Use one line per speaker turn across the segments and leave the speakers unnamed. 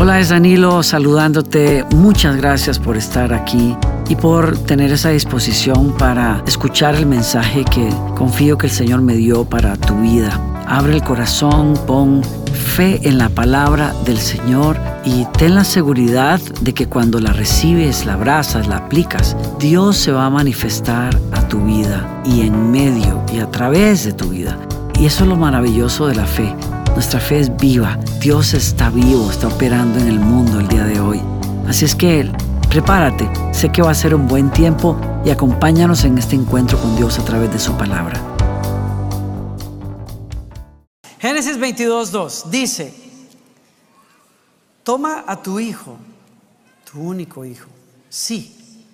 Hola, es Danilo saludándote. Muchas gracias por estar aquí y por tener esa disposición para escuchar el mensaje que confío que el Señor me dio para tu vida. Abre el corazón, pon fe en la palabra del Señor y ten la seguridad de que cuando la recibes, la abrazas, la aplicas, Dios se va a manifestar a tu vida y en medio y a través de tu vida. Y eso es lo maravilloso de la fe nuestra fe es viva. Dios está vivo, está operando en el mundo el día de hoy. Así es que prepárate. Sé que va a ser un buen tiempo y acompáñanos en este encuentro con Dios a través de su palabra.
Génesis 22.2 dice, toma a tu hijo, tu único hijo, sí,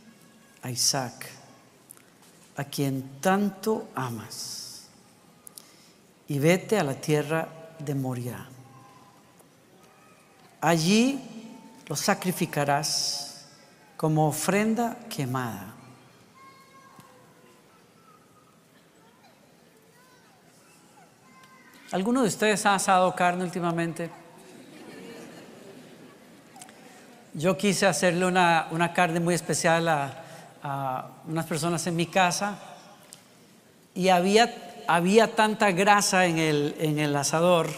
a Isaac, a quien tanto amas, y vete a la tierra de Moria. Allí lo sacrificarás como ofrenda quemada. ¿Alguno de ustedes ha asado carne últimamente? Yo quise hacerle una, carne muy especial a, a unas personas en mi casa y había había tanta grasa en el, en el asador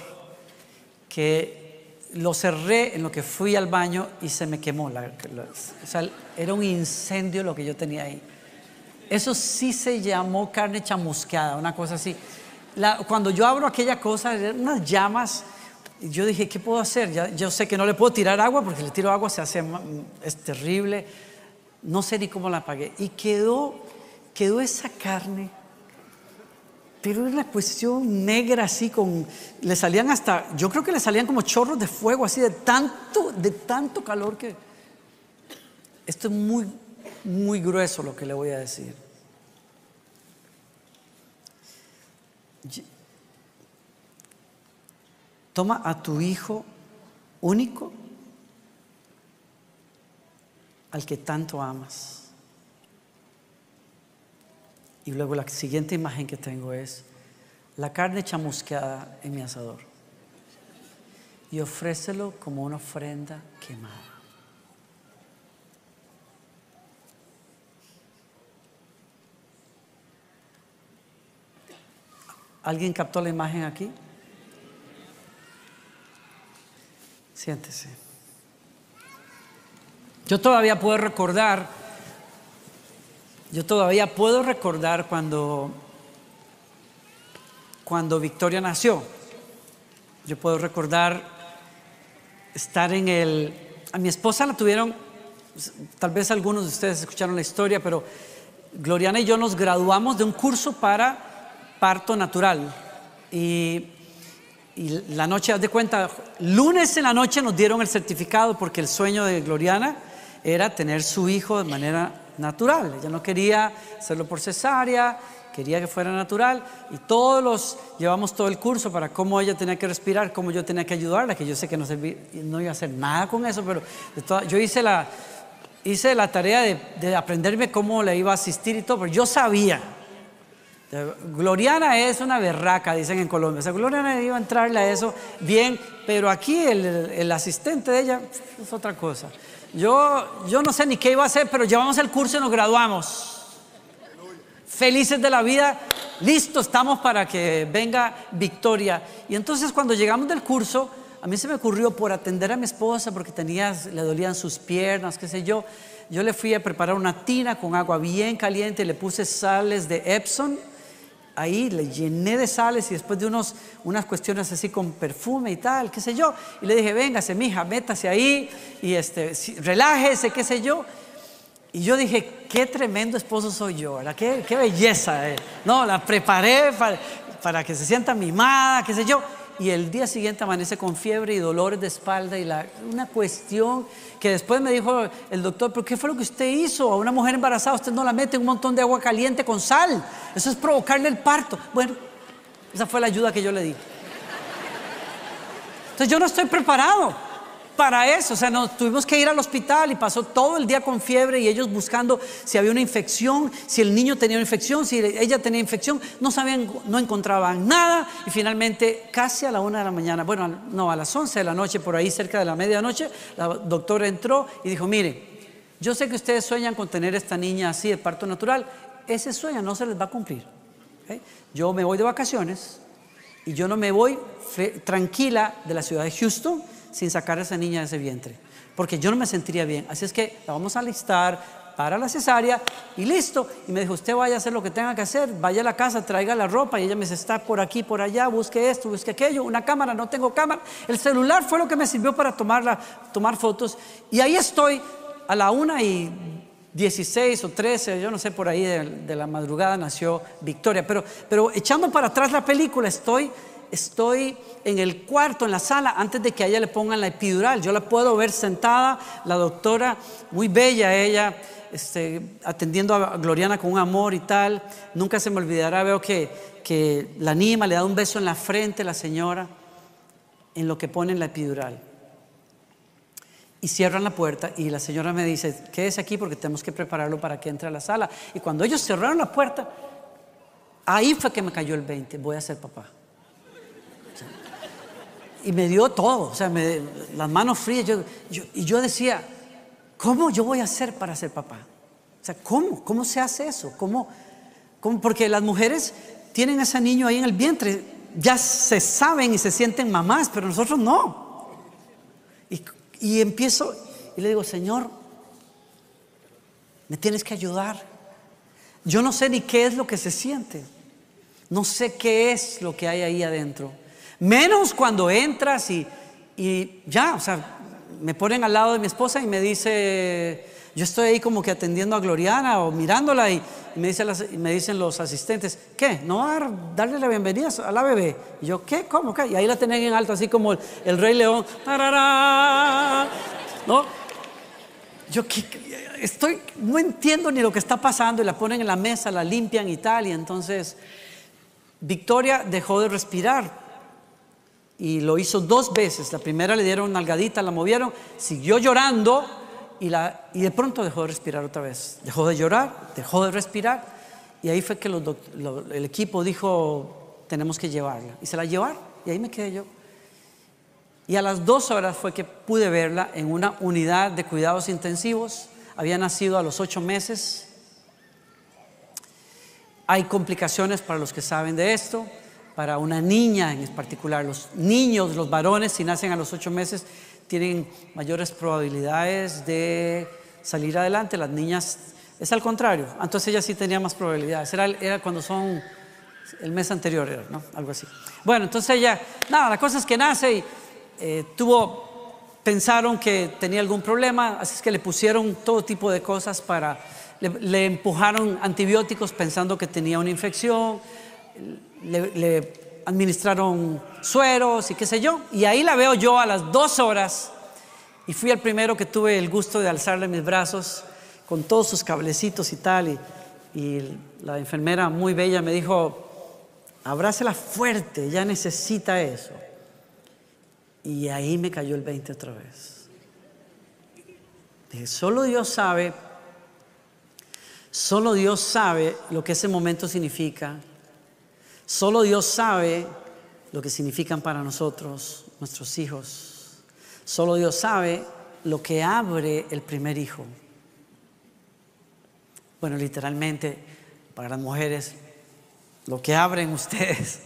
que lo cerré en lo que fui al baño y se me quemó. La, o sea, era un incendio lo que yo tenía ahí. Eso sí se llamó carne chamusqueada, una cosa así. cuando yo abro aquella cosa, eran unas llamas. Yo dije, ¿qué puedo hacer? Ya, yo sé que no le puedo tirar agua porque le tiro agua se hace, es terrible. No sé ni cómo la apagué. Y quedó, quedó esa carne pero es la cuestión negra así con, le salían hasta, yo creo que le salían como chorros de fuego así de tanto, de tanto calor que, esto es muy, muy grueso lo que le voy a decir. Toma a tu hijo único, al que tanto amas y luego la siguiente imagen que tengo es la carne chamusqueada en mi asador. Y ofrécelo como una ofrenda quemada. ¿Alguien captó la imagen aquí? Siéntese. Yo todavía puedo recordar yo todavía puedo recordar cuando, cuando Victoria nació. Yo puedo recordar estar en el... A mi esposa la tuvieron, tal vez algunos de ustedes escucharon la historia, pero Gloriana y yo nos graduamos de un curso para parto natural. Y, y la noche, haz de cuenta, lunes en la noche nos dieron el certificado porque el sueño de Gloriana era tener su hijo de manera natural. Ella no quería hacerlo por cesárea, quería que fuera natural y todos los llevamos todo el curso para cómo ella tenía que respirar, cómo yo tenía que ayudarla, que yo sé que no, no iba a hacer nada con eso, pero yo hice la, hice la tarea de, aprenderme cómo le iba a asistir y todo, pero yo sabía. Gloriana es una berraca, dicen en Colombia. O sea, Gloriana iba a entrarle a eso bien, pero aquí el asistente de ella es otra cosa. Yo, yo no sé ni qué iba a hacer, pero llevamos el curso y nos graduamos. Felices de la vida, listo, estamos para que venga victoria. Y entonces cuando llegamos del curso, a mí se me ocurrió por atender a mi esposa porque tenía, le dolían sus piernas, qué sé yo. Yo le fui a preparar una tina con agua bien caliente, le puse sales de Epson ahí, le llené de sales y después de unos, unas cuestiones así con perfume y tal, qué sé yo, y le dije, véngase, mija, métase ahí y este, relájese, qué sé yo. Y yo dije, qué tremendo esposo soy yo, ¿verdad? Qué, qué belleza. Eh. No, la preparé para, para que se sienta mimada, qué sé yo y el día siguiente amanece con fiebre y dolores de espalda y la, una cuestión que después me dijo el doctor, pero ¿qué fue lo que usted hizo? A una mujer embarazada usted no la mete en un montón de agua caliente con sal. Eso es provocarle el parto. Bueno, esa fue la ayuda que yo le di. Entonces yo no estoy preparado. Para eso. O sea, nos tuvimos que ir al hospital y pasó todo el día con fiebre y ellos buscando si había una infección, si el niño tenía una infección, si ella tenía infección. No sabían, no encontraban nada y finalmente casi a la una de la mañana, bueno, no, a las once de la noche, por ahí cerca de la medianoche, la doctora entró y dijo, mire, yo sé que ustedes sueñan con tener esta niña así de parto natural. Ese sueño no se les va a cumplir. Yo me voy de vacaciones y yo no me voy tranquila de la ciudad de Houston sin sacar a esa niña de ese vientre, porque yo no me sentiría bien. Así es que la vamos a alistar para la cesárea y listo. Y me dijo, usted vaya a hacer lo que tenga que hacer, vaya a la casa, traiga la ropa. Y ella me dice, está por aquí, por allá, busque esto, busque aquello, una cámara, no tengo cámara. El celular fue lo que me sirvió para tomarla, tomar fotos. Y ahí estoy a la una y 16 o 13, yo no sé, por ahí de, la madrugada nació Victoria. Pero, pero echando para atrás la película, estoy, estoy en el cuarto, en la sala, antes de que a ella le pongan la epidural. Yo la puedo ver sentada, la doctora, muy bella ella, este, atendiendo a Gloriana con un amor y tal. Nunca se me olvidará, veo que, que la anima, le da un beso en la frente la señora, en lo que ponen la epidural y cierran la puerta y la señora me dice, quédese aquí porque tenemos que prepararlo para que entre a la sala. Y cuando ellos cerraron la puerta, ahí fue que me cayó el 20, voy a ser papá. Y me dio todo, o sea, las manos frías. y yo decía, ¿cómo yo voy a hacer para ser papá? O sea, ¿cómo? ¿Cómo se hace eso? ¿Cómo? ¿Cómo? Porque las mujeres tienen ese niño ahí en el vientre, ya se saben y se sienten mamás, pero nosotros no. ¿Y y empiezo y le digo, Señor, me tienes que ayudar. Yo no sé ni qué es lo que se siente. No sé qué es lo que hay ahí adentro. Menos cuando entras y, y ya, o sea, me ponen al lado de mi esposa y me dice, yo estoy ahí como que atendiendo a Gloriana o mirándola y, me, dice me, dicen los asistentes, ¿qué? ¿No darle la bienvenida a la bebé? Y yo, ¿qué? ¿Cómo? Qué? Y ahí la tenían en alto, así como el, Rey León. ¿No? Yo estoy, no entiendo ni lo que está pasando y la ponen en la mesa, la limpian y tal. Y entonces Victoria dejó de respirar y lo hizo dos veces. La primera le dieron una nalgadita, la movieron, siguió llorando y, la, y de pronto dejó de respirar otra vez. Dejó de llorar, dejó de respirar y ahí fue que el equipo dijo, tenemos que llevarla. Y se la llevaron y ahí me quedé yo. Y a las dos horas fue que pude verla en una unidad de cuidados intensivos. Había nacido a los ocho meses. Hay complicaciones para los que saben de esto. Para una niña en particular, los niños, los varones, si nacen a los ocho meses, tienen mayores probabilidades de salir adelante, las niñas es al contrario, entonces ella sí tenía más probabilidades, era, cuando son el mes anterior, era, ¿no? Algo así. Bueno, entonces ella, nada, la cosa es que nace y eh, tuvo, pensaron que tenía algún problema, así es que le pusieron todo tipo de cosas para, le, empujaron antibióticos pensando que tenía una infección, le administraron sueros y qué sé yo. Y ahí la veo yo a las dos horas y fui el primero que tuve el gusto de alzarle mis brazos con todos sus cablecitos y tal. Y, la enfermera muy bella me dijo, abrázela fuerte, ya necesita eso. Y ahí me cayó el 20 otra vez. Dije, solo Dios sabe, solo Dios sabe lo que ese momento significa Solo Dios sabe lo que significan para nosotros nuestros hijos. Solo Dios sabe lo que abre el primer hijo. Bueno, literalmente, para las mujeres, lo que abren ustedes,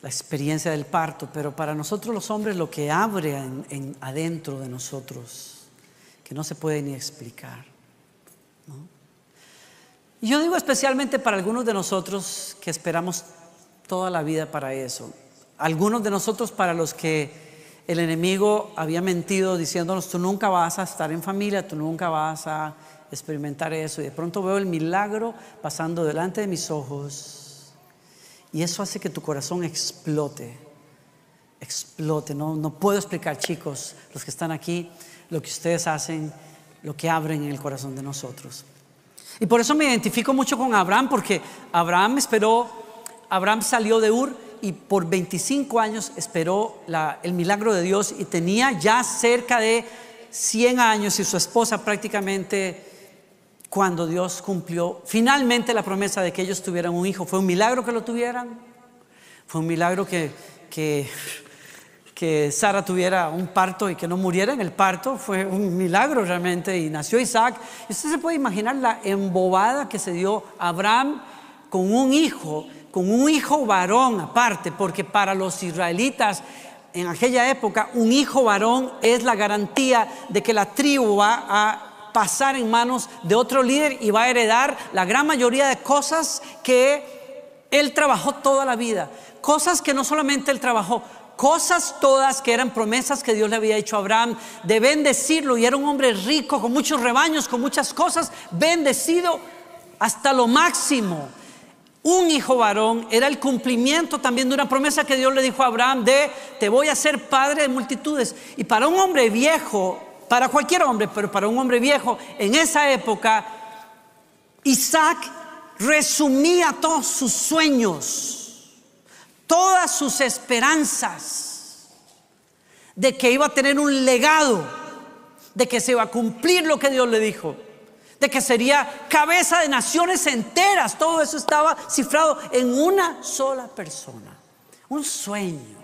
la experiencia del parto, pero para nosotros los hombres lo que abre en, adentro de nosotros, que no se puede ni explicar. Y yo digo especialmente para algunos de nosotros que esperamos toda la vida para eso. Algunos de nosotros para los que el enemigo había mentido diciéndonos, tú nunca vas a estar en familia, tú nunca vas a experimentar eso. Y de pronto veo el milagro pasando delante de mis ojos. Y eso hace que tu corazón explote, explote. No, no puedo explicar, chicos, los que están aquí, lo que ustedes hacen, lo que abren en el corazón de nosotros. Y por eso me identifico mucho con Abraham, porque Abraham esperó, Abraham salió de Ur y por 25 años esperó el milagro de Dios y tenía ya cerca de 100 años y su esposa prácticamente cuando Dios cumplió finalmente la promesa de que ellos tuvieran un hijo. Fue un milagro que lo tuvieran, fue un milagro que, que, que Sara tuviera un parto y que no muriera en el parto, fue un milagro realmente y nació Isaac. Y usted se puede imaginar la embobada que se dio Abraham con un hijo, con un hijo varón aparte, porque para los israelitas en aquella época un hijo varón es la garantía de que la tribu va a pasar en manos de otro líder y va a heredar la gran mayoría de cosas que él trabajó toda la vida. Cosas que no solamente él trabajó, cosas todas que eran promesas que Dios le había hecho a Abraham de bendecirlo y era un hombre rico con muchos rebaños, con muchas cosas, bendecido hasta lo máximo. Un hijo varón era el cumplimiento también de una promesa que Dios le dijo a Abraham de te voy a ser padre de multitudes. Y para un hombre viejo, para cualquier hombre, pero para un hombre viejo, en esa época, Isaac resumía todos sus sueños, todas sus esperanzas de que iba a tener un legado, de que se iba a cumplir lo que Dios le dijo de que sería cabeza de naciones enteras. Todo eso estaba cifrado en una sola persona. Un sueño.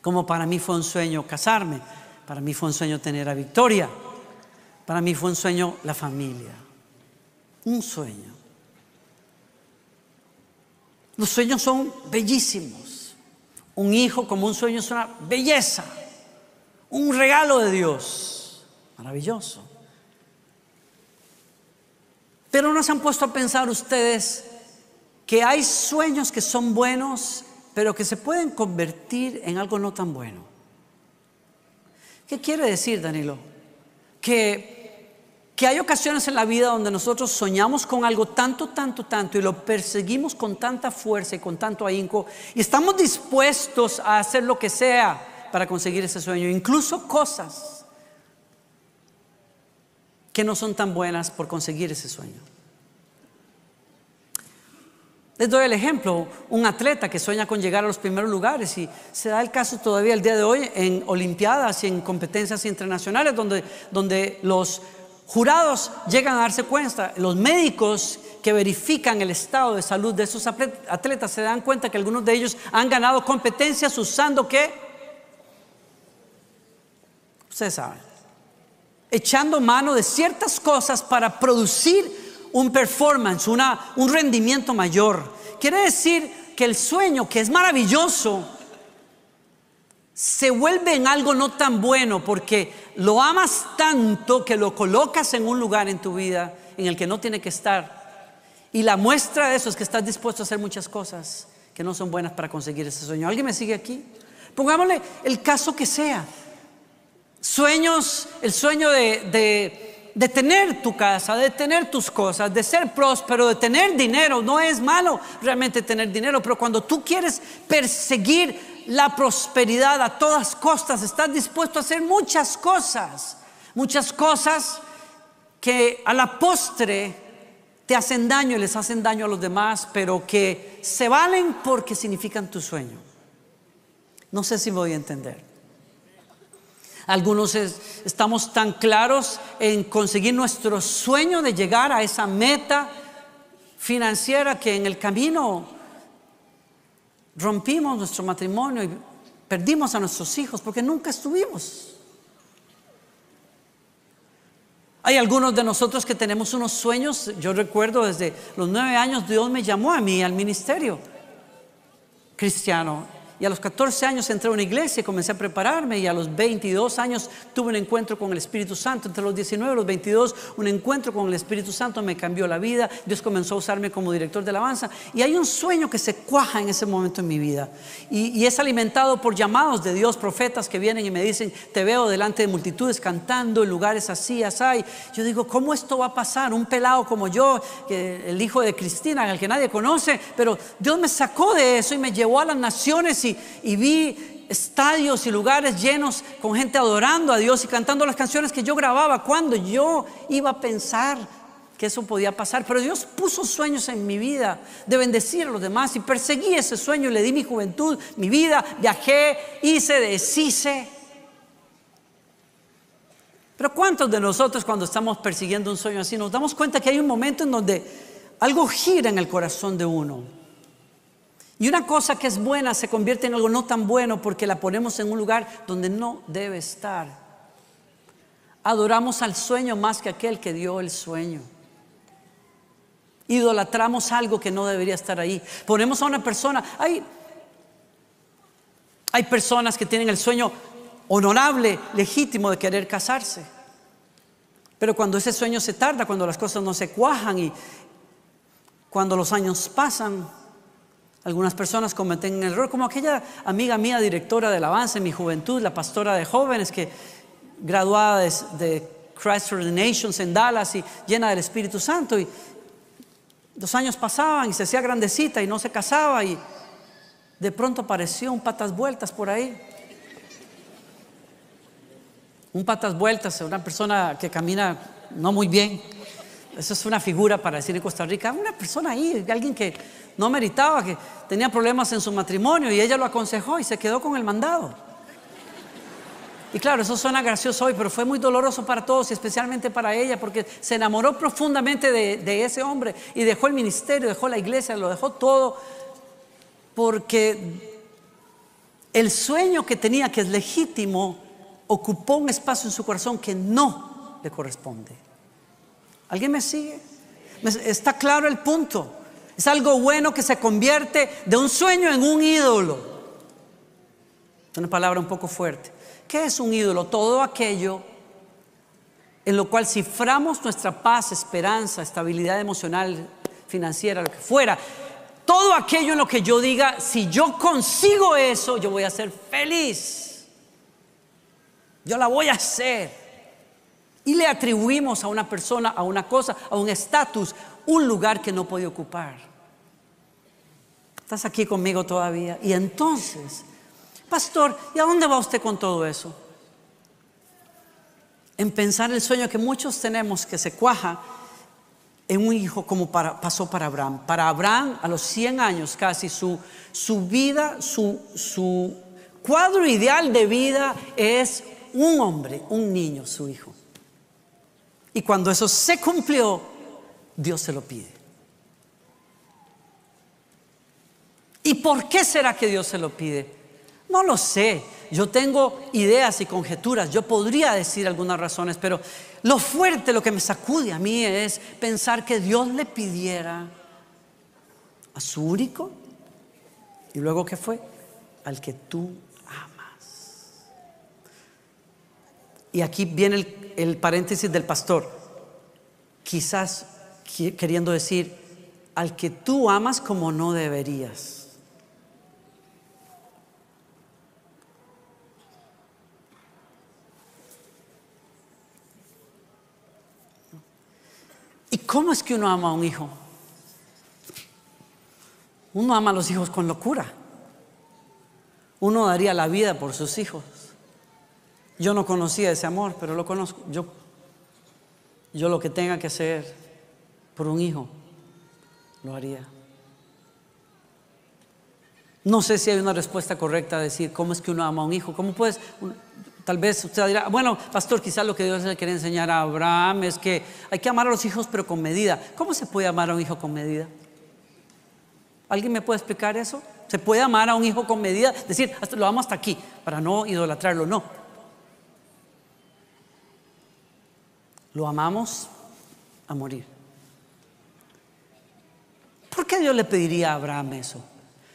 Como para mí fue un sueño casarme, para mí fue un sueño tener a Victoria, para mí fue un sueño la familia. Un sueño. Los sueños son bellísimos. Un hijo como un sueño es una belleza, un regalo de Dios. Maravilloso. Pero no se han puesto a pensar ustedes que hay sueños que son buenos, pero que se pueden convertir en algo no tan bueno. ¿Qué quiere decir, Danilo? Que, que hay ocasiones en la vida donde nosotros soñamos con algo tanto, tanto, tanto y lo perseguimos con tanta fuerza y con tanto ahínco y estamos dispuestos a hacer lo que sea para conseguir ese sueño, incluso cosas que no son tan buenas por conseguir ese sueño. Les doy el ejemplo, un atleta que sueña con llegar a los primeros lugares y se da el caso todavía el día de hoy en Olimpiadas y en competencias internacionales donde, donde los jurados llegan a darse cuenta, los médicos que verifican el estado de salud de esos atletas se dan cuenta que algunos de ellos han ganado competencias usando qué? Ustedes saben echando mano de ciertas cosas para producir un performance, una, un rendimiento mayor. Quiere decir que el sueño, que es maravilloso, se vuelve en algo no tan bueno porque lo amas tanto que lo colocas en un lugar en tu vida en el que no tiene que estar. Y la muestra de eso es que estás dispuesto a hacer muchas cosas que no son buenas para conseguir ese sueño. ¿Alguien me sigue aquí? Pongámosle el caso que sea. Sueños, el sueño de, de, tener tu casa, de tener tus cosas, de ser próspero, de tener dinero. No es malo realmente tener dinero, pero cuando tú quieres perseguir la prosperidad a todas costas, estás dispuesto a hacer muchas cosas, muchas cosas que a la postre te hacen daño y les hacen daño a los demás, pero que se valen porque significan tu sueño. No sé si voy a entender. Algunos estamos tan claros en conseguir nuestro sueño de llegar a esa meta financiera que en el camino rompimos nuestro matrimonio y perdimos a nuestros hijos porque nunca estuvimos. Hay algunos de nosotros que tenemos unos sueños. Yo recuerdo desde los nueve años Dios me llamó a mí al ministerio cristiano y a los 14 años entré a una iglesia y comencé a prepararme. Y a los 22 años tuve un encuentro con el Espíritu Santo. Entre los 19 y los 22, un encuentro con el Espíritu Santo me cambió la vida. Dios comenzó a usarme como director de alabanza. Y hay un sueño que se cuaja en ese momento en mi vida. Y, es alimentado por llamados de Dios, profetas que vienen y me dicen: Te veo delante de multitudes cantando en lugares así, así. Yo digo: ¿Cómo esto va a pasar? Un pelado como yo, el hijo de Cristina, al que nadie conoce. Pero Dios me sacó de eso y me llevó a las naciones y y, vi estadios y lugares llenos con gente adorando a Dios y cantando las canciones que yo grababa. Cuando yo iba a pensar que eso podía pasar, pero Dios puso sueños en mi vida de bendecir a los demás y perseguí ese sueño, le di mi juventud, mi vida, viajé, hice, deshice. Pero ¿cuántos de nosotros cuando estamos persiguiendo un sueño así nos damos cuenta que hay un momento en donde algo gira en el corazón de uno? Y una cosa que es buena se convierte en algo no tan bueno porque la ponemos en un lugar donde no debe estar. Adoramos al sueño más que aquel que dio el sueño. Idolatramos algo que no debería estar ahí. Ponemos a una persona, hay, hay personas que tienen el sueño honorable, legítimo de querer casarse. Pero cuando ese sueño se tarda, cuando las cosas no se cuajan y cuando los años pasan, algunas personas cometen el error, como aquella amiga mía, directora del avance en mi juventud, la pastora de jóvenes que graduada de, de Christ for the Nations en Dallas y llena del Espíritu Santo. Y los años pasaban y se hacía grandecita y no se casaba y de pronto apareció un patas vueltas por ahí. Un patas vueltas, una persona que camina no muy bien. Eso es una figura para decir en Costa Rica. Una persona ahí, alguien que no meritaba, que tenía problemas en su matrimonio y ella lo aconsejó y se quedó con el mandado. Y claro, eso suena gracioso hoy, pero fue muy doloroso para todos y especialmente para ella porque se enamoró profundamente de, de ese hombre y dejó el ministerio, dejó la iglesia, lo dejó todo porque el sueño que tenía, que es legítimo, ocupó un espacio en su corazón que no le corresponde. ¿Alguien me sigue? Está claro el punto. Es algo bueno que se convierte de un sueño en un ídolo. Una palabra un poco fuerte. ¿Qué es un ídolo? Todo aquello en lo cual ciframos nuestra paz, esperanza, estabilidad emocional, financiera, lo que fuera. Todo aquello en lo que yo diga, si yo consigo eso, yo voy a ser feliz. Yo la voy a hacer. Y le atribuimos a una persona, a una cosa, a un estatus, un lugar que no puede ocupar. ¿Estás aquí conmigo todavía? Y entonces, pastor, ¿y a dónde va usted con todo eso? En pensar el sueño que muchos tenemos que se cuaja en un hijo como pasó para Abraham. Para Abraham, a los 100 años casi, su, su vida, su, su cuadro ideal de vida es un hombre, un niño, su hijo. Y cuando eso se cumplió, Dios se lo pide. ¿Y por qué será que Dios se lo pide? No lo sé. Yo tengo ideas y conjeturas. Yo podría decir algunas razones, pero lo fuerte, lo que me sacude a mí es pensar que Dios le pidiera a su único y luego ¿qué fue? Al que tú Y aquí viene el, paréntesis del pastor. Quizás queriendo decir, al que tú amas como no deberías. ¿Y cómo es que uno ama a un hijo? Uno ama a los hijos con locura. Uno daría la vida por sus hijos. Yo no conocía ese amor, pero lo conozco. Yo, yo lo que tenga que hacer por un hijo, lo haría. No sé si hay una respuesta correcta a decir cómo es que uno ama a un hijo. ¿Cómo puedes? Tal vez usted dirá, bueno, pastor, quizás lo que Dios le quiere enseñar a Abraham es que hay que amar a los hijos, pero con medida. ¿Cómo se puede amar a un hijo con medida? ¿Alguien me puede explicar eso? ¿Se puede amar a un hijo con medida? Decir, lo amo hasta aquí, para no idolatrarlo. No. Lo amamos a morir. ¿Por qué Dios le pediría a Abraham eso?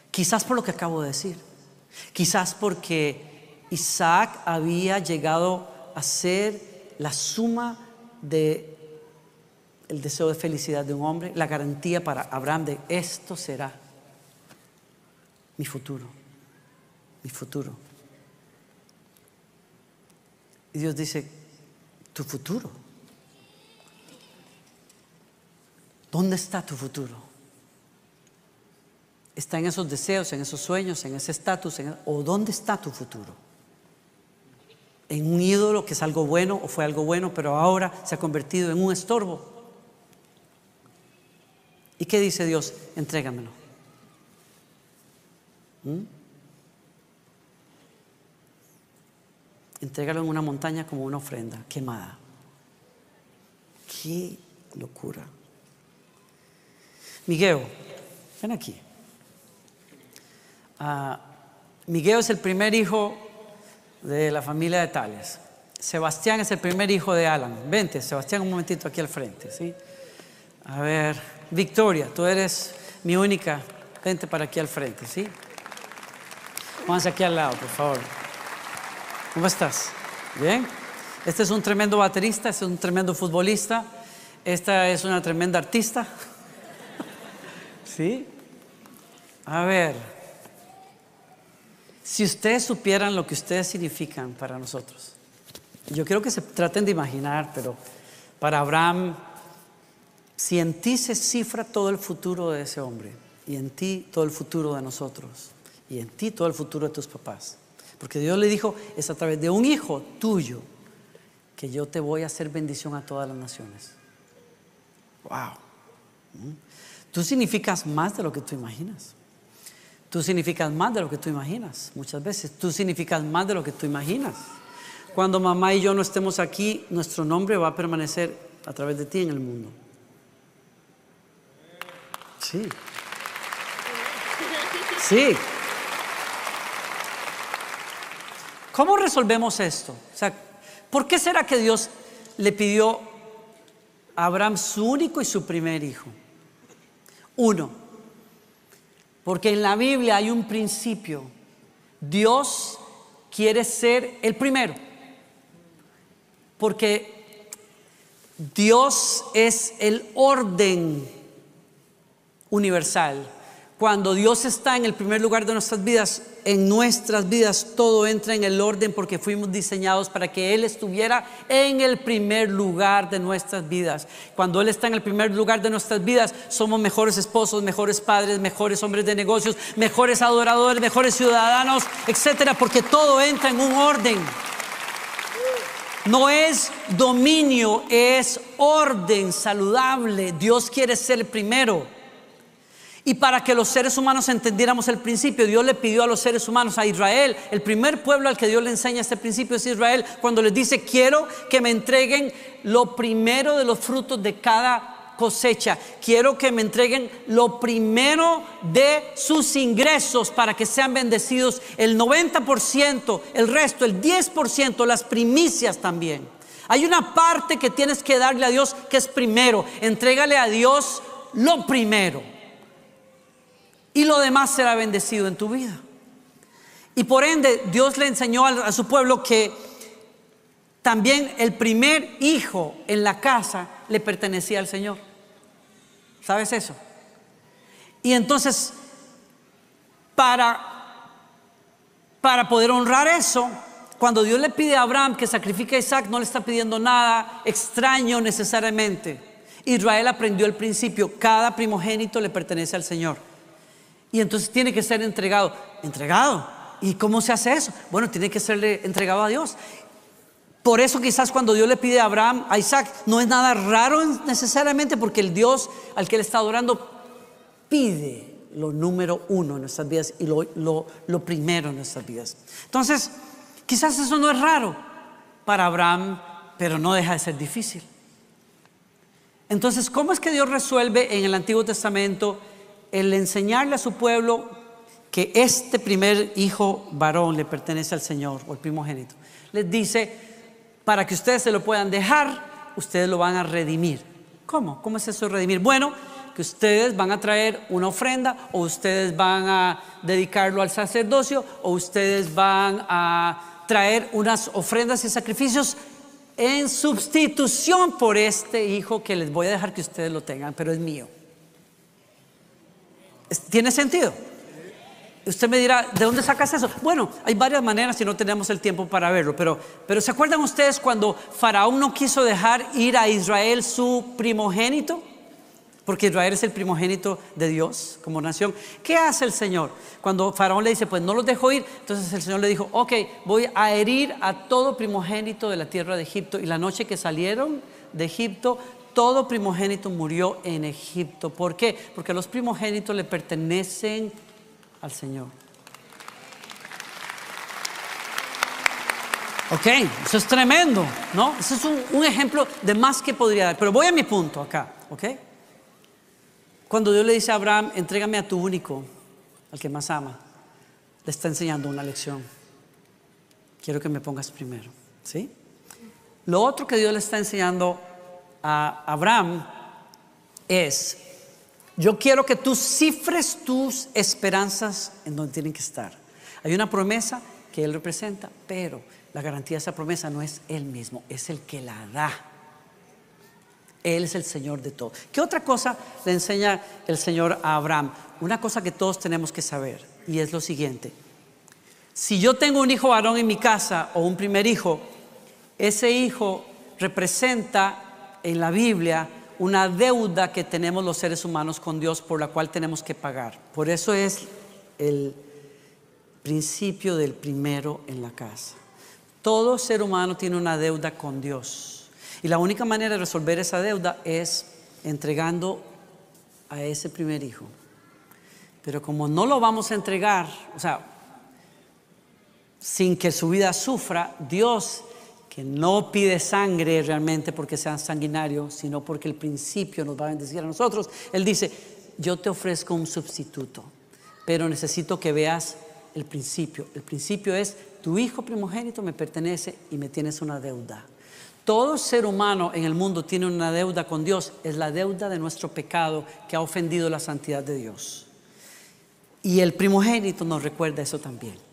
Quizás por lo que acabo de decir. Quizás porque Isaac había llegado a ser la suma de el deseo de felicidad de un hombre, la garantía para Abraham de esto será mi futuro, mi futuro. Y Dios dice, tu futuro. ¿Dónde está tu futuro? ¿Está en esos deseos, en esos sueños, en ese estatus? ¿O dónde está tu futuro? ¿En un ídolo que es algo bueno o fue algo bueno, pero ahora se ha convertido en un estorbo? ¿Y qué dice Dios? Entrégamelo. ¿Mm? Entrégalo en una montaña como una ofrenda quemada. Qué locura. Miguel, ven aquí. Ah, Miguel es el primer hijo de la familia de Tales. Sebastián es el primer hijo de Alan. Vente, Sebastián, un momentito aquí al frente, ¿sí? A ver, Victoria, tú eres mi única. Vente para aquí al frente, ¿sí? Vamos aquí al lado, por favor. ¿Cómo estás? ¿Bien? Este es un tremendo baterista, este es un tremendo futbolista, esta es una tremenda artista. ¿Sí? A ver, si ustedes supieran lo que ustedes significan para nosotros, yo quiero que se traten de imaginar, pero para Abraham, si en ti se cifra todo el futuro de ese hombre, y en ti todo el futuro de nosotros, y en ti todo el futuro de tus papás, porque Dios le dijo, es a través de un hijo tuyo que yo te voy a hacer bendición a todas las naciones. Wow. ¿Mm? Tú significas más de lo que tú imaginas. Tú significas más de lo que tú imaginas muchas veces. Tú significas más de lo que tú imaginas. Cuando mamá y yo no estemos aquí, nuestro nombre va a permanecer a través de ti en el mundo. Sí. Sí. ¿Cómo resolvemos esto? O sea, ¿por qué será que Dios le pidió a Abraham su único y su primer hijo? Uno, porque en la Biblia hay un principio. Dios quiere ser el primero. Porque Dios es el orden universal. Cuando Dios está en el primer lugar de nuestras vidas, en nuestras vidas todo entra en el orden porque fuimos diseñados para que Él estuviera en el primer lugar de nuestras vidas. Cuando Él está en el primer lugar de nuestras vidas, somos mejores esposos, mejores padres, mejores hombres de negocios, mejores adoradores, mejores ciudadanos, etcétera, porque todo entra en un orden. No es dominio, es orden saludable. Dios quiere ser el primero. Y para que los seres humanos entendiéramos el principio, Dios le pidió a los seres humanos, a Israel, el primer pueblo al que Dios le enseña este principio es Israel, cuando les dice, quiero que me entreguen lo primero de los frutos de cada cosecha, quiero que me entreguen lo primero de sus ingresos para que sean bendecidos, el 90%, el resto, el 10%, las primicias también. Hay una parte que tienes que darle a Dios que es primero, entrégale a Dios lo primero y lo demás será bendecido en tu vida. Y por ende, Dios le enseñó a, su pueblo que también el primer hijo en la casa le pertenecía al Señor. ¿Sabes eso? Y entonces, para, para poder honrar eso, cuando Dios le pide a Abraham que sacrifique a Isaac, no le está pidiendo nada extraño necesariamente. Israel aprendió el principio, cada primogénito le pertenece al Señor. Y entonces tiene que ser entregado. ¿Entregado? ¿Y cómo se hace eso? Bueno, tiene que serle entregado a Dios. Por eso quizás cuando Dios le pide a Abraham, a Isaac, no es nada raro necesariamente porque el Dios al que él está adorando pide lo número uno en nuestras vidas y lo, lo primero en nuestras vidas. Entonces, quizás eso no es raro para Abraham, pero no deja de ser difícil. Entonces, ¿cómo es que Dios resuelve en el Antiguo Testamento el enseñarle a su pueblo que este primer hijo varón le pertenece al Señor o el primogénito, les dice, para que ustedes se lo puedan dejar, ustedes lo van a redimir. ¿Cómo? ¿Cómo es eso redimir? Bueno, que ustedes van a traer una ofrenda o ustedes van a dedicarlo al sacerdocio o ustedes van a traer unas ofrendas y sacrificios en sustitución por este hijo que les voy a dejar que ustedes lo tengan, pero es mío. ¿Tiene sentido? Usted me dirá, ¿de dónde sacas eso? Bueno, hay varias maneras y no tenemos el tiempo para verlo, pero, pero ¿se acuerdan ustedes cuando Faraón no quiso dejar ir a Israel su primogénito? Porque Israel es el primogénito de Dios como nación. ¿Qué hace el Señor? Cuando Faraón le dice, pues no los dejo ir, entonces el Señor le dijo, ok, voy a herir a todo primogénito de la tierra de Egipto. Y la noche que salieron de Egipto, todo primogénito murió en Egipto. ¿Por qué? Porque los primogénitos le pertenecen al Señor. Ok, eso es tremendo, ¿no? Eso es un, ejemplo de más que podría dar. Pero voy a mi punto acá, ¿ok? Cuando Dios le dice a Abraham, entrégame a tu único, al que más ama, le está enseñando una lección. Quiero que me pongas primero, ¿sí? Lo otro que Dios le está enseñando a Abraham es, yo quiero que tú cifres tus esperanzas en donde tienen que estar. Hay una promesa que Él representa, pero la garantía de esa promesa no es Él mismo, es el que la da. Él es el Señor de todo. ¿Qué otra cosa le enseña el Señor a Abraham? Una cosa que todos tenemos que saber y es lo siguiente. Si yo tengo un hijo varón en mi casa o un primer hijo, ese hijo representa en la Biblia una deuda que tenemos los seres humanos con Dios por la cual tenemos que pagar. Por eso es el principio del primero en la casa. Todo ser humano tiene una deuda con Dios. Y la única manera de resolver esa deuda es entregando a ese primer hijo. Pero como no lo vamos a entregar, o sea, sin que su vida sufra, Dios que no pide sangre realmente porque sea sanguinario, sino porque el principio nos va a bendecir a nosotros. Él dice, yo te ofrezco un sustituto, pero necesito que veas el principio. El principio es, tu hijo primogénito me pertenece y me tienes una deuda. Todo ser humano en el mundo tiene una deuda con Dios, es la deuda de nuestro pecado que ha ofendido la santidad de Dios. Y el primogénito nos recuerda eso también.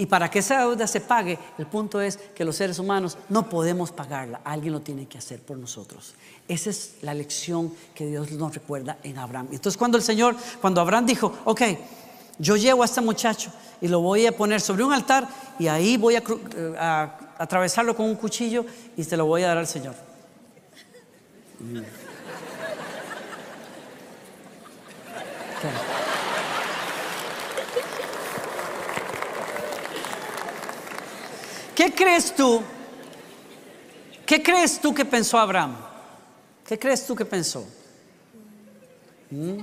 Y para que esa deuda se pague, el punto es que los seres humanos no podemos pagarla, alguien lo tiene que hacer por nosotros. Esa es la lección que Dios nos recuerda en Abraham. Entonces cuando el Señor, cuando Abraham dijo, ok, yo llevo a este muchacho y lo voy a poner sobre un altar y ahí voy a, eh, atravesarlo con un cuchillo y se lo voy a dar al Señor. ¿Qué crees tú? ¿Qué crees tú que pensó Abraham? ¿Qué crees tú que pensó? ¿Mm?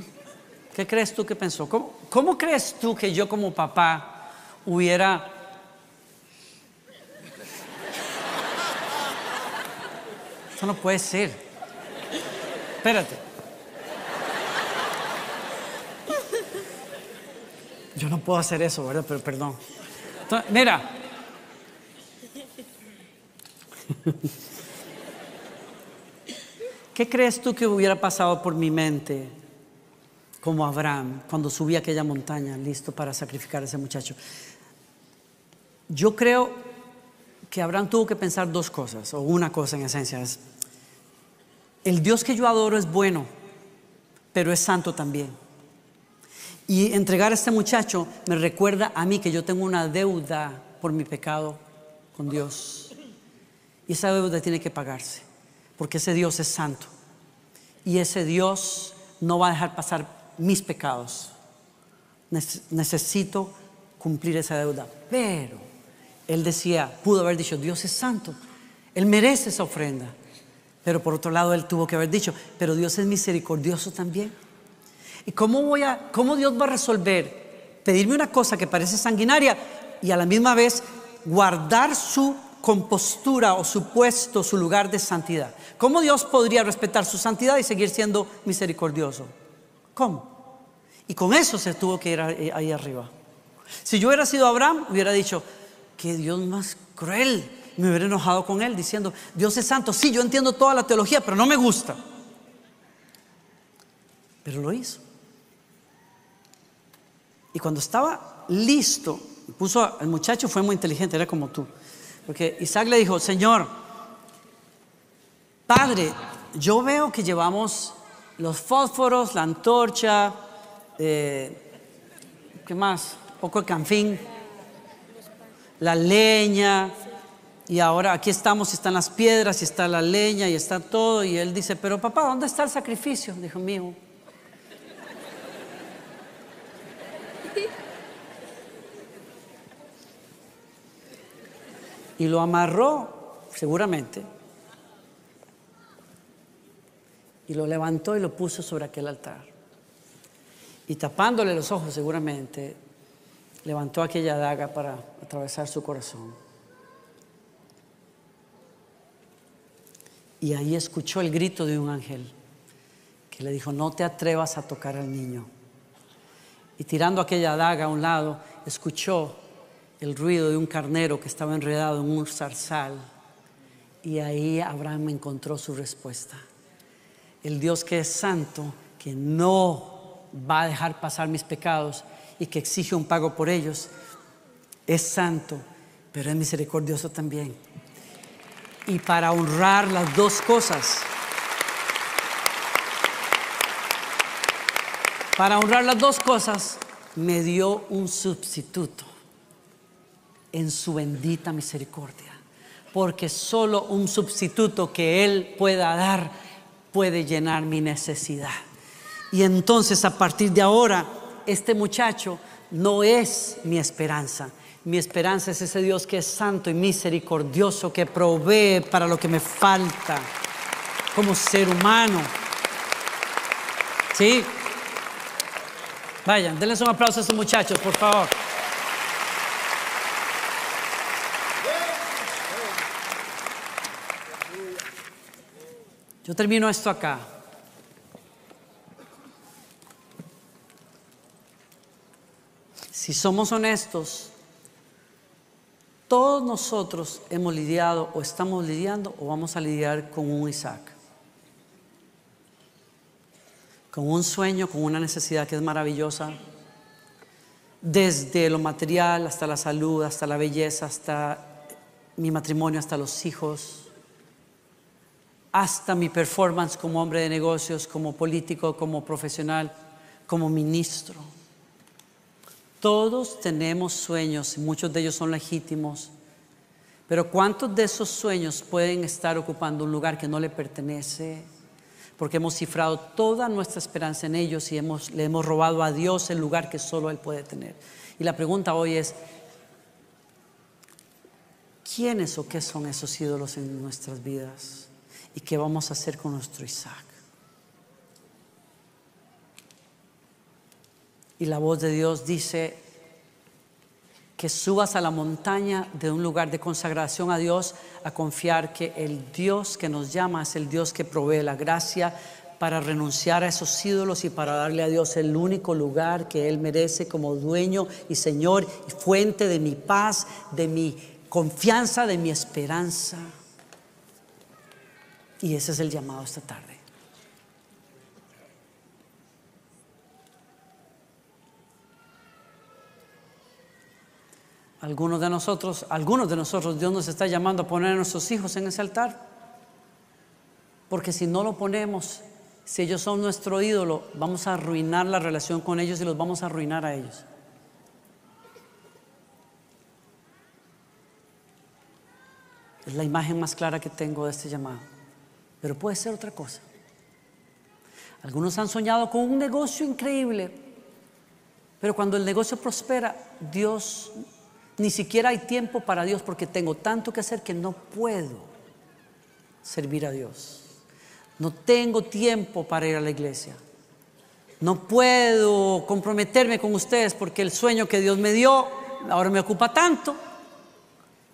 ¿Qué crees tú que pensó? ¿Cómo, crees tú que yo como papá hubiera... Eso no puede ser. Espérate. Yo no puedo hacer eso, ¿verdad? Pero perdón. mira, ¿Qué crees tú que hubiera pasado por mi mente como Abraham cuando subí aquella montaña listo para sacrificar a ese muchacho? Yo creo que Abraham tuvo que pensar dos cosas, o una cosa en esencia, es, el Dios que yo adoro es bueno, pero es santo también. Y entregar a este muchacho me recuerda a mí que yo tengo una deuda por mi pecado con Dios. Y esa deuda tiene que pagarse, porque ese Dios es santo. Y ese Dios no va a dejar pasar mis pecados. Necesito cumplir esa deuda. Pero él decía, pudo haber dicho, Dios es santo. Él merece esa ofrenda. Pero por otro lado, él tuvo que haber dicho, pero Dios es misericordioso también. ¿Y cómo, voy a, cómo Dios va a resolver pedirme una cosa que parece sanguinaria y a la misma vez guardar su compostura o su puesto, su lugar de santidad. ¿Cómo Dios podría respetar su santidad y seguir siendo misericordioso? ¿Cómo? Y con eso se tuvo que ir ahí arriba. Si yo hubiera sido Abraham, hubiera dicho, que Dios más cruel. Me hubiera enojado con él diciendo, Dios es santo. Sí, yo entiendo toda la teología, pero no me gusta. Pero lo hizo. Y cuando estaba listo, puso al muchacho, fue muy inteligente, era como tú. Porque Isaac le dijo, Señor, Padre, yo veo que llevamos los fósforos, la antorcha, eh, ¿qué más? Un poco de canfín, la leña, y ahora aquí estamos, están las piedras, y está la leña, y está todo. Y él dice, pero papá, ¿dónde está el sacrificio? Dijo, mío. Y lo amarró, seguramente, y lo levantó y lo puso sobre aquel altar. Y tapándole los ojos seguramente, levantó aquella daga para atravesar su corazón. Y ahí escuchó el grito de un ángel que le dijo, no te atrevas a tocar al niño. Y tirando aquella daga a un lado, escuchó el ruido de un carnero que estaba enredado en un zarzal. Y ahí Abraham encontró su respuesta. El Dios que es santo, que no va a dejar pasar mis pecados y que exige un pago por ellos, es santo, pero es misericordioso también. Y para honrar las dos cosas, para honrar las dos cosas, me dio un sustituto en su bendita misericordia. Porque solo un sustituto que Él pueda dar puede llenar mi necesidad. Y entonces a partir de ahora, este muchacho no es mi esperanza. Mi esperanza es ese Dios que es santo y misericordioso, que provee para lo que me falta como ser humano. ¿Sí? Vayan, denles un aplauso a esos muchachos, por favor. Yo termino esto acá. Si somos honestos, todos nosotros hemos lidiado o estamos lidiando o vamos a lidiar con un Isaac. Con un sueño, con una necesidad que es maravillosa. Desde lo material hasta la salud, hasta la belleza, hasta mi matrimonio, hasta los hijos hasta mi performance como hombre de negocios, como político, como profesional, como ministro. Todos tenemos sueños, y muchos de ellos son legítimos, pero ¿cuántos de esos sueños pueden estar ocupando un lugar que no le pertenece? Porque hemos cifrado toda nuestra esperanza en ellos y le hemos robado a Dios el lugar que solo Él puede tener. Y la pregunta hoy es, ¿quiénes o qué son esos ídolos en nuestras vidas? ¿Y qué vamos a hacer con nuestro Isaac? Y la voz de Dios dice que subas a la montaña de un lugar de consagración a Dios a confiar que el Dios que nos llama es el Dios que provee la gracia para renunciar a esos ídolos y para darle a Dios el único lugar que Él merece como dueño y Señor y fuente de mi paz, de mi confianza, de mi esperanza. Y ese es el llamado esta tarde. Algunos de nosotros, algunos de nosotros, Dios nos está llamando a poner a nuestros hijos en ese altar. Porque si no lo ponemos, si ellos son nuestro ídolo, vamos a arruinar la relación con ellos y los vamos a arruinar a ellos. Es la imagen más clara que tengo de este llamado pero puede ser otra cosa. Algunos han soñado con un negocio increíble, pero cuando el negocio prospera, Dios, ni siquiera hay tiempo para Dios porque tengo tanto que hacer que no puedo servir a Dios. No tengo tiempo para ir a la iglesia. No puedo comprometerme con ustedes porque el sueño que Dios me dio ahora me ocupa tanto.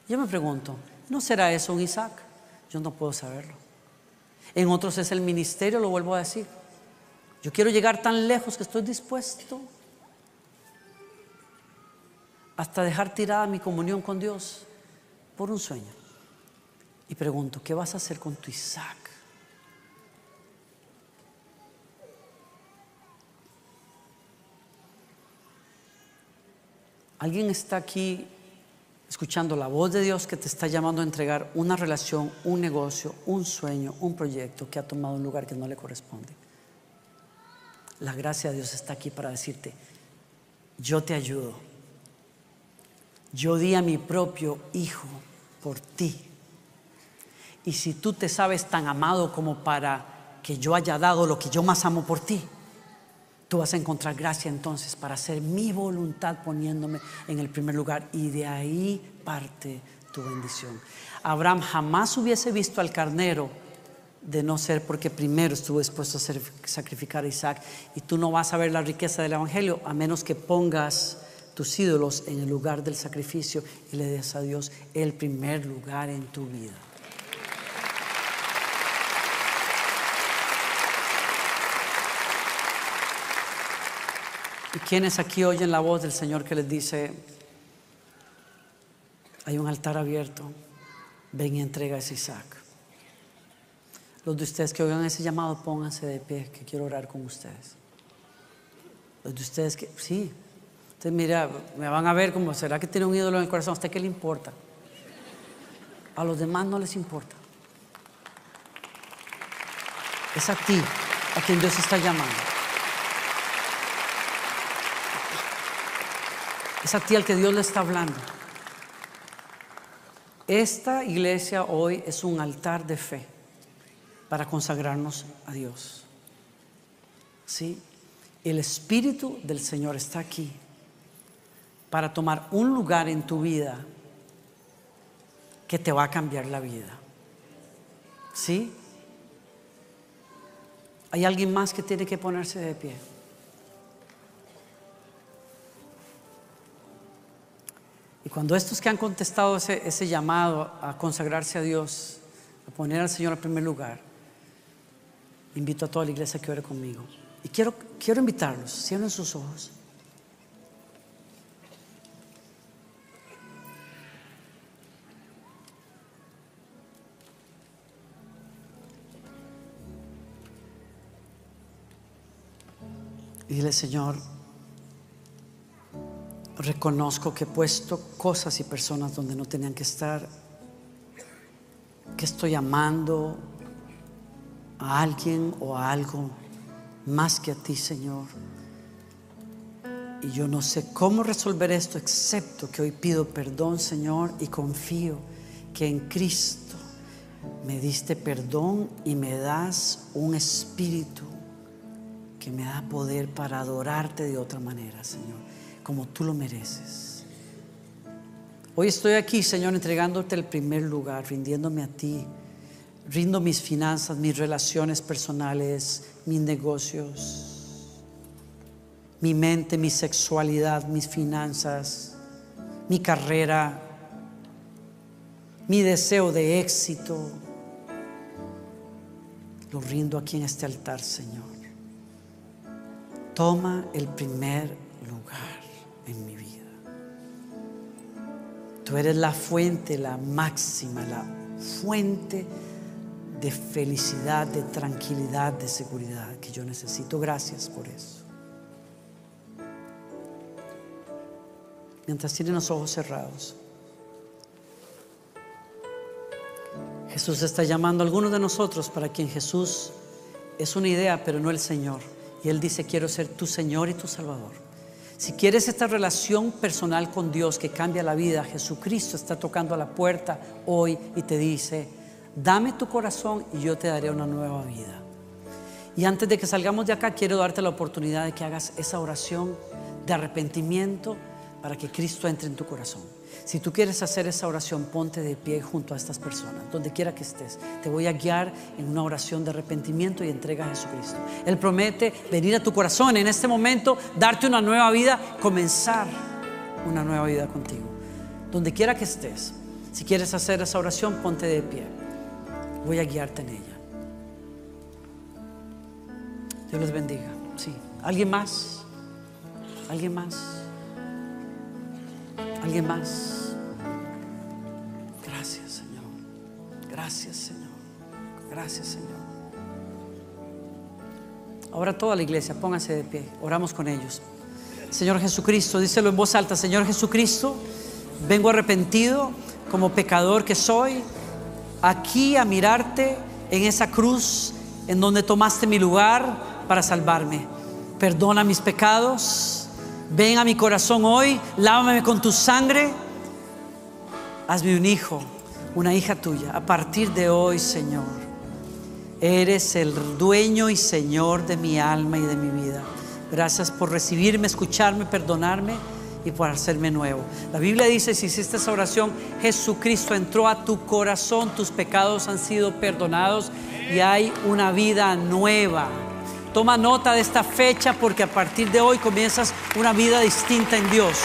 Yo me pregunto, ¿no será eso un Isaac? Yo no puedo saberlo. En otros es el ministerio, lo vuelvo a decir. Yo quiero llegar tan lejos que estoy dispuesto hasta dejar tirada mi comunión con Dios por un sueño. Y pregunto, ¿qué vas a hacer con tu Isaac? ¿Alguien está aquí escuchando la voz de Dios que te está llamando a entregar una relación, un negocio, un sueño, un proyecto que ha tomado un lugar que no le corresponde. La gracia de Dios está aquí para decirte, yo te ayudo. Yo di a mi propio hijo por ti. Y si tú te sabes tan amado como para que yo haya dado lo que yo más amo por ti, tú vas a encontrar gracia entonces para hacer mi voluntad poniéndome en el primer lugar y de ahí parte tu bendición. Abraham jamás hubiese visto al carnero de no ser porque primero estuvo dispuesto a sacrificar a Isaac. Y tú no vas a ver la riqueza del Evangelio a menos que pongas tus ídolos en el lugar del sacrificio y le des a Dios el primer lugar en tu vida. ¿Y quienes aquí oyen la voz del Señor que les dice, hay un altar abierto, ven y entrega ese Isaac? Los de ustedes que oigan ese llamado, pónganse de pie, que quiero orar con ustedes. Los de ustedes que, sí, usted mira, me van a ver como, ¿será que tiene un ídolo en el corazón? ¿A usted qué le importa? A los demás no les importa. Es a ti a quien Dios está llamando. Es a ti al que Dios le está hablando. Esta iglesia hoy es un altar de fe para consagrarnos a Dios. ¿Sí? El Espíritu del Señor está aquí para tomar un lugar en tu vida que te va a cambiar la vida. ¿Sí? ¿Hay alguien más que tiene que ponerse de pie? Cuando estos que han contestado ese, llamado a consagrarse a Dios, a poner al Señor en primer lugar, invito a toda la iglesia que ore conmigo. Y quiero, quiero invitarlos, cierren sus ojos. Dile, Señor, reconozco que he puesto cosas y personas donde no tenían que estar, que estoy amando a alguien o a algo más que a ti, Señor. Y yo no sé cómo resolver esto, excepto que hoy pido perdón, Señor, y confío que en Cristo me diste perdón y me das un espíritu que me da poder para adorarte de otra manera, Señor como tú lo mereces. Hoy estoy aquí, Señor, entregándote el primer lugar, rindiéndome a ti. Rindo mis finanzas, mis relaciones personales, mis negocios, mi mente, mi sexualidad, mis finanzas, mi carrera, mi deseo de éxito. Lo rindo aquí en este altar, Señor. Toma el primer Tú eres la fuente, la máxima, la fuente de felicidad, de tranquilidad, de seguridad que yo necesito. Gracias por eso. Mientras tienen los ojos cerrados, Jesús está llamando a algunos de nosotros para quien Jesús es una idea, pero no el Señor. Y Él dice, quiero ser tu Señor y tu Salvador. Si quieres esta relación personal con Dios que cambia la vida, Jesucristo está tocando a la puerta hoy y te dice, dame tu corazón y yo te daré una nueva vida. Y antes de que salgamos de acá, quiero darte la oportunidad de que hagas esa oración de arrepentimiento para que Cristo entre en tu corazón. Si tú quieres hacer esa oración, ponte de pie junto a estas personas, donde quiera que estés. Te voy a guiar en una oración de arrepentimiento y entrega a Jesucristo. Él promete venir a tu corazón en este momento, darte una nueva vida, comenzar una nueva vida contigo. Donde quiera que estés, si quieres hacer esa oración, ponte de pie. Voy a guiarte en ella. Dios les bendiga. Sí. ¿Alguien más? ¿Alguien más? ¿Alguien más? Gracias, Señor. Gracias, Señor. Gracias, Señor. Ahora toda la iglesia, póngase de pie. Oramos con ellos. Señor Jesucristo, díselo en voz alta. Señor Jesucristo, vengo arrepentido como pecador que soy, aquí a mirarte en esa cruz en donde tomaste mi lugar para salvarme. Perdona mis pecados Ven a mi corazón hoy, lávame con tu sangre. Hazme un hijo, una hija tuya. A partir de hoy, Señor, eres el dueño y Señor de mi alma y de mi vida. Gracias por recibirme, escucharme, perdonarme y por hacerme nuevo. La Biblia dice, si hiciste esa oración, Jesucristo entró a tu corazón, tus pecados han sido perdonados y hay una vida nueva. Toma nota de esta fecha porque a partir de hoy comienzas una vida distinta en Dios.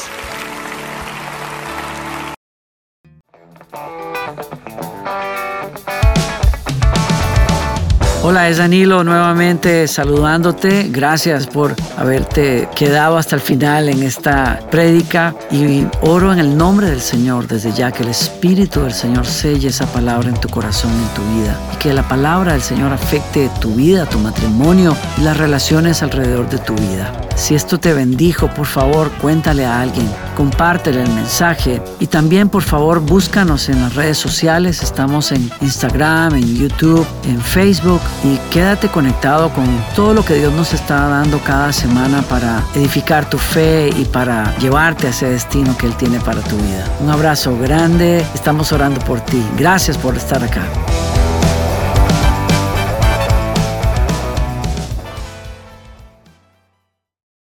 Hola, es Danilo nuevamente saludándote. Gracias por haberte quedado hasta el final en esta prédica y oro en el nombre del Señor desde ya que el Espíritu del Señor selle esa palabra en tu corazón, en tu vida y que la palabra del Señor afecte tu vida, tu matrimonio y las relaciones alrededor de tu vida. Si esto te bendijo, por favor, cuéntale a alguien, compártele el mensaje y también, por favor, búscanos en las redes sociales. Estamos en Instagram, en YouTube, en Facebook y quédate conectado con todo lo que Dios nos está dando cada semana para edificar tu fe y para llevarte a ese destino que Él tiene para tu vida. Un abrazo grande, estamos orando por ti. Gracias por estar acá.